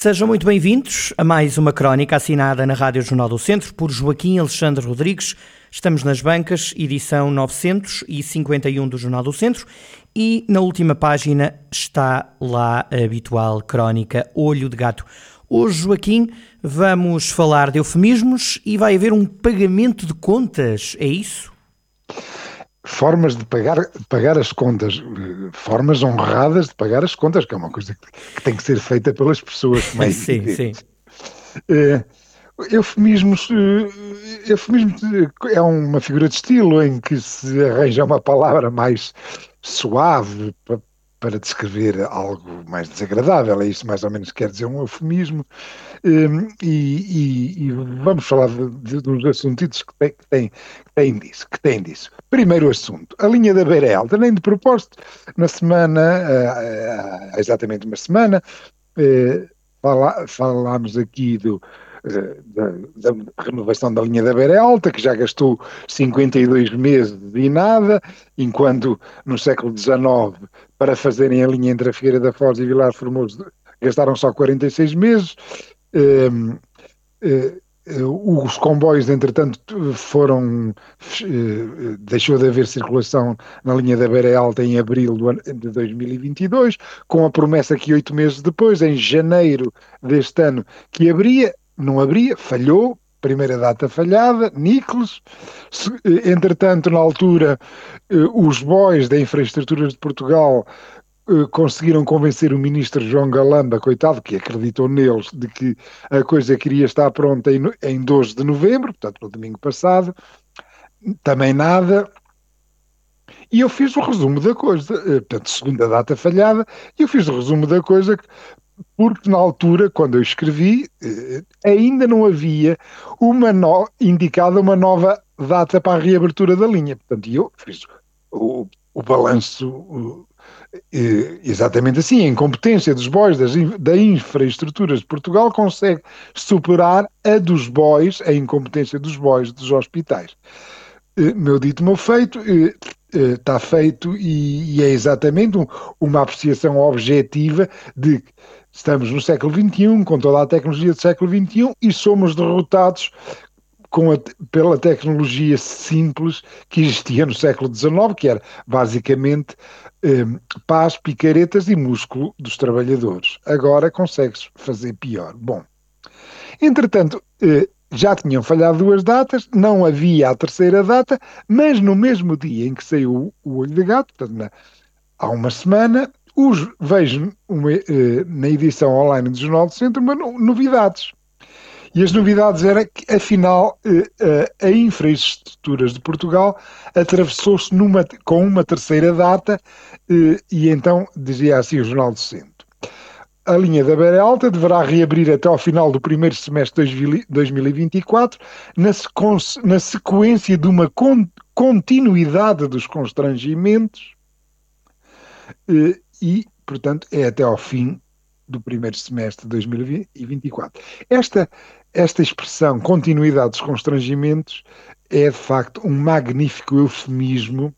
Sejam muito bem-vindos a mais uma crónica assinada na Rádio Jornal do Centro por Joaquim Alexandre Rodrigues. Estamos nas bancas, edição 951 do Jornal do Centro, e na última página está lá a habitual crónica Olho de Gato. Hoje, Joaquim, vamos falar de eufemismos e vai haver um pagamento de contas, é isso? Formas de pagar, pagar as contas, formas honradas de pagar as contas, que é uma coisa que, que tem que ser feita pelas pessoas. Mais sim, sim. Uh, eufemismos, uh, eufemismos é uma figura de estilo em que se arranja uma palavra mais suave para, descrever algo mais desagradável. É isso mais ou menos que quer dizer um eufemismo. Um, e, e, e, vamos falar de, de uns assuntos que têm, que, têm, que, têm disso, que têm disso. Primeiro assunto, a linha da beira alta, nem de propósito, na semana, há uh, exatamente uma semana, fala, falámos aqui do, da, da, renovação da linha da Beira Alta, que já gastou 52 meses e nada, enquanto no século XIX, para fazerem a linha entre a Figueira da Foz e Vilar Formoso, gastaram só 46 meses. Uh, uh, os comboios, entretanto, foram. Uh, deixou de haver circulação na linha da Beira Alta em abril de 2022, com a promessa que oito meses depois, em janeiro deste ano, que abria, não abria, falhou, primeira data falhada, Nicolas. Entretanto, na altura, os boys da Infraestruturas de Portugal eh, conseguiram convencer o ministro João Galamba, coitado, que acreditou neles, de que a coisa queria estar pronta em, em 12 de novembro, portanto, no domingo passado. Também nada. E eu fiz o resumo da coisa, eh, portanto, segunda data falhada, e eu fiz o resumo da coisa porque na altura, quando eu escrevi, eh, ainda não havia uma no... indicada uma nova data para a reabertura da linha. Portanto, eu fiz o, o balanço exatamente assim, a incompetência dos bois das, da infraestrutura de Portugal consegue superar a dos bois, a incompetência dos bois dos hospitais. Meu dito, meu feito, está feito e, é exatamente uma apreciação objetiva de que estamos no século XXI, com toda a tecnologia do século XXI e somos derrotados com a, pela tecnologia simples que existia no século XIX, que era basicamente eh, paz, picaretas e músculo dos trabalhadores. Agora consegue-se fazer pior. Bom, entretanto, eh, já tinham falhado duas datas, não havia a terceira data, mas no mesmo dia em que saiu o Olho de Gato, portanto, na, há uma semana, os, vejo uma, eh, na edição online do Jornal do Centro uma, novidades. E as novidades era que, afinal, eh, eh, a infraestruturas de Portugal atravessou-se com uma terceira data eh, e então, dizia assim o Jornal do Centro, a linha da Beira Alta deverá reabrir até ao final do primeiro semestre de 2024, na, sequência de uma con continuidade dos constrangimentos e, portanto, é até ao fim do primeiro semestre de 2024. Esta, esta expressão, continuidade dos constrangimentos, é de facto um magnífico eufemismo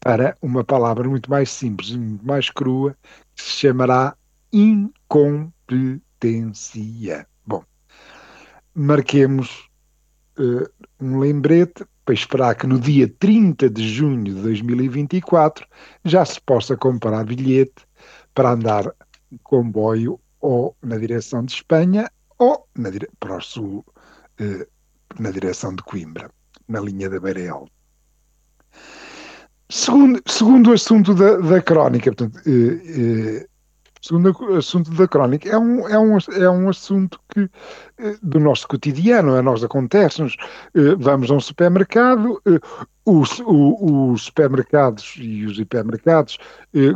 para uma palavra muito mais simples e muito mais crua, que se chamará incompetência. Bom, marquemos uh, um lembrete para esperar que no dia 30 de junho de 2024 já se possa comprar bilhete para andar comboio ou na direção de Espanha ou na, para o sul, eh, na direção de Coimbra, na linha da Beira Segundo, segundo assunto da, da crónica, portanto, eh, segundo assunto da crónica, é um, é um, é um assunto que eh, do nosso cotidiano, a nós acontece-nos. Eh, vamos a um supermercado, eh, os, os, supermercados e os hipermercados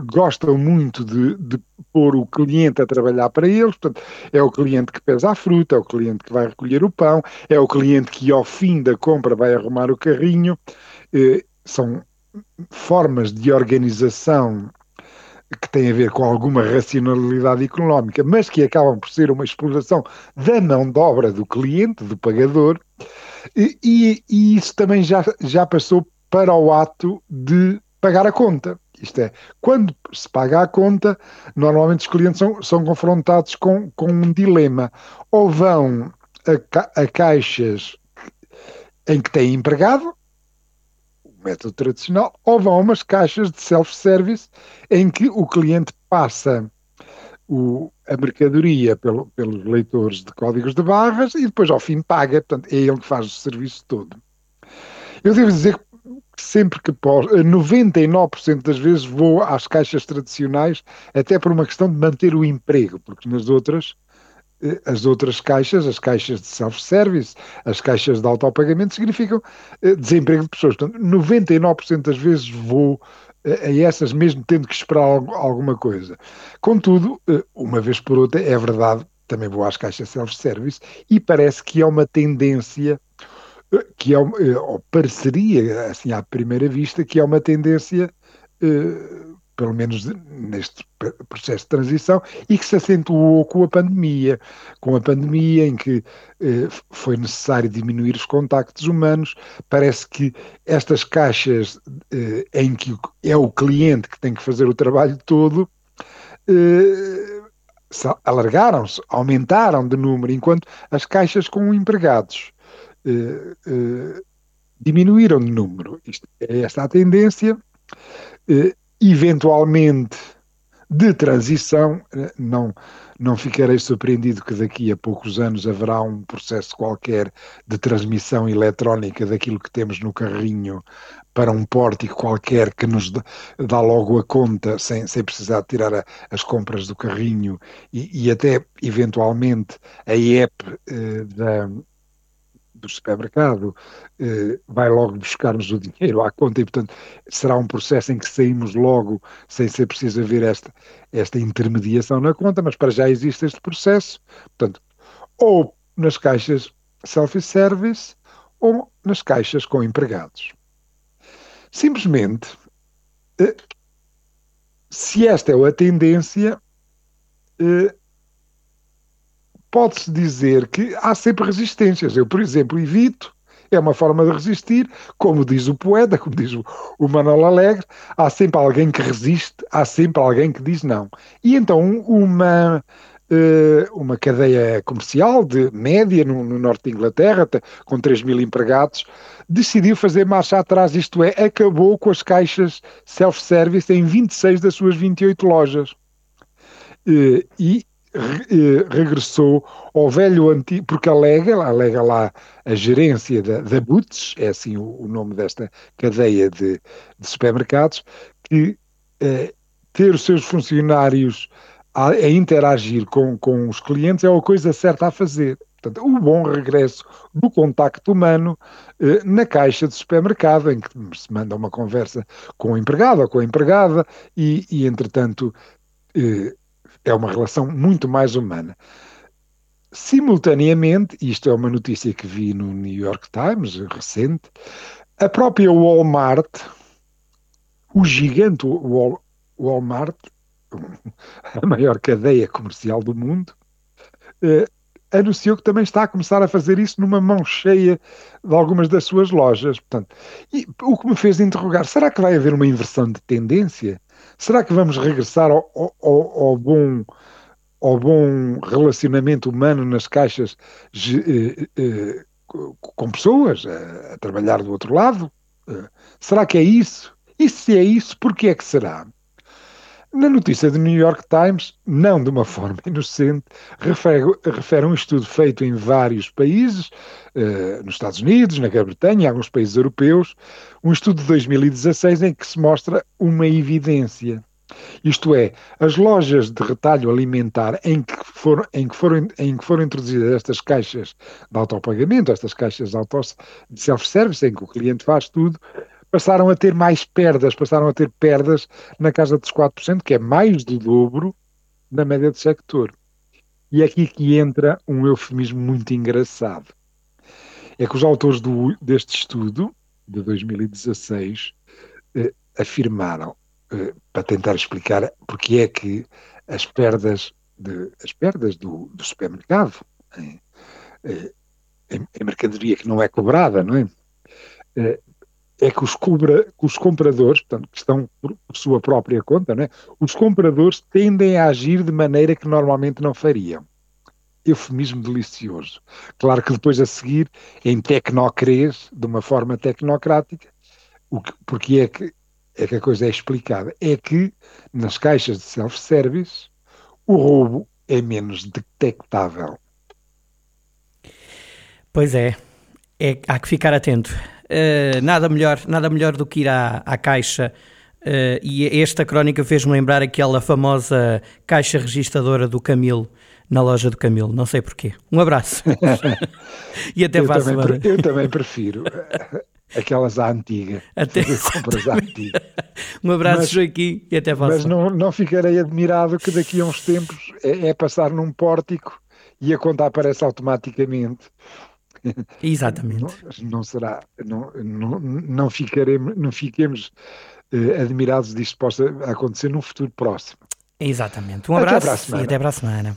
gostam muito de, de, pôr o cliente a trabalhar para eles, portanto, é o cliente que pesa a fruta, é o cliente que vai recolher o pão, é o cliente que ao fim da compra vai arrumar o carrinho. São formas de organização que têm a ver com alguma racionalidade económica, mas que acabam por ser uma exploração da mão de obra do cliente, do pagador, e, e, isso também já, já passou para o ato de pagar a conta. Isto é, quando se paga a conta, normalmente os clientes são, são confrontados com, com um dilema. Ou vão a, a caixas em que têm empregado, método tradicional, ou vão a umas caixas de self-service em que o cliente passa o, a mercadoria pelo, pelos leitores de códigos de barras e depois ao fim paga, portanto é ele que faz o serviço todo. Eu devo dizer que sempre que posso, 99% das vezes vou às caixas tradicionais até por uma questão de manter o emprego, porque nas outras eh, as outras caixas, as caixas de self-service, as caixas de autopagamento, significam eh, desemprego de pessoas. Portanto, 99% das vezes vou eh, a essas, mesmo tendo que esperar alguma coisa. Contudo, uma vez por outra, é verdade, também vou às caixas self-service e parece que é uma tendência que é, ou pareceria, assim à primeira vista, que é uma tendência pelo menos neste processo de transição, e que se acentuou com a pandemia, com a pandemia em que eh, foi necessário diminuir os contactos humanos, parece que estas caixas eh, em que é o cliente que tem que fazer o trabalho todo, eh, alargaram-se, aumentaram de número, enquanto as caixas com empregados eh, eh, diminuíram de número. Isto, é esta a tendência. Eventualmente de transição, não, não ficarei surpreendido que daqui a poucos anos haverá um processo qualquer de transmissão eletrónica daquilo que temos no carrinho para um pórtico qualquer que nos dá logo a conta sem, sem precisar tirar a, as compras do carrinho e, e até eventualmente a app eh, da, do supermercado eh, vai logo buscar-nos o dinheiro à conta e, portanto, será um processo em que saímos logo sem ser preciso haver esta, esta intermediação na conta, mas para já existe este processo, portanto, ou nas caixas self-service ou nas caixas com empregados. Simplesmente, eh, se esta é a tendência, eh, pode-se dizer que há sempre resistências. Eu, por exemplo, evito, é uma forma de resistir, como diz o poeta, como diz o, o Manuel Alegre, há sempre alguém que resiste, há sempre alguém que diz não. E então uma, eh, uma cadeia comercial de média no, no, norte de Inglaterra, com 3 mil empregados, decidiu fazer marcha atrás, isto é, acabou com as caixas self-service em 26 das suas 28 lojas. Eh, e eh, regressou ao velho antigo, porque alega, alega lá a gerência da, da é assim o, o nome desta cadeia de, de supermercados, que eh, ter os seus funcionários a, a, interagir com, com os clientes é a coisa certa a fazer. Portanto, o bom regresso do contacto humano eh, na caixa de supermercado, em que se manda uma conversa com o empregado ou com a empregada e, e entretanto, eh, é uma relação muito mais humana. Simultaneamente, isto é uma notícia que vi no New York Times recente, a própria Walmart, o gigante Wal Walmart, a maior cadeia comercial do mundo, eh, anunciou que também está a começar a fazer isso numa mão cheia de algumas das suas lojas. Portanto, e o que me fez interrogar, será que vai haver uma inversão de tendência? Será que vamos regressar ao, ao, ao bom ao bom relacionamento humano nas caixas eh, eh, com pessoas a, a, trabalhar do outro lado? Eh, será que é isso? E se é isso, por que é que será? Na notícia do New York Times, não de uma forma inocente, refere, refere um estudo feito em vários países, eh, nos Estados Unidos, na Grã-Bretanha, em alguns países europeus, um estudo de 2016 em que se mostra uma evidência. Isto é, as lojas de retalho alimentar em que foram, em que foram, em que foram introduzidas estas caixas de autopagamento, estas caixas de self-service, em que o cliente faz tudo, passaram a ter mais perdas, passaram a ter perdas na casa dos 4%, que é mais do dobro da média do sector. E é aqui que entra um eufemismo muito engraçado. É que os autores do, deste estudo, de 2016, eh, afirmaram eh, para tentar explicar porque é que as perdas, de, as perdas do, do supermercado em, eh, em, em, mercadoria que não é cobrada, não é? É que os, cobra, que os compradores, portanto, que estão por, por, sua própria conta, não é? os compradores tendem a agir de maneira que normalmente não fariam. Eufemismo delicioso. Claro que depois a seguir, em tecnocrês, de uma forma tecnocrática, o que, porque é que é que a coisa é explicada, é que nas caixas de self-service o roubo é menos detectável. Pois é, é há que ficar atento. Uh, nada, melhor, nada melhor do que ir à, à caixa. Uh, e esta crónica fez-me lembrar aquela famosa caixa registradora do Camilo na loja do Camilo. Não sei porquê. Um abraço. e até para a semana. Eu também prefiro. aquelas à antiga. Até compras à antiga. um abraço, mas, Joaquim, e até a Mas não, não ficarei admirado que daqui a uns tempos é, é passar num pórtico e a conta aparece automaticamente. Exatamente. Não, não será, não, não, não, ficaremos, não fiquemos uh, admirados disto possa acontecer num futuro próximo. Exatamente. Um abraço e até para a semana.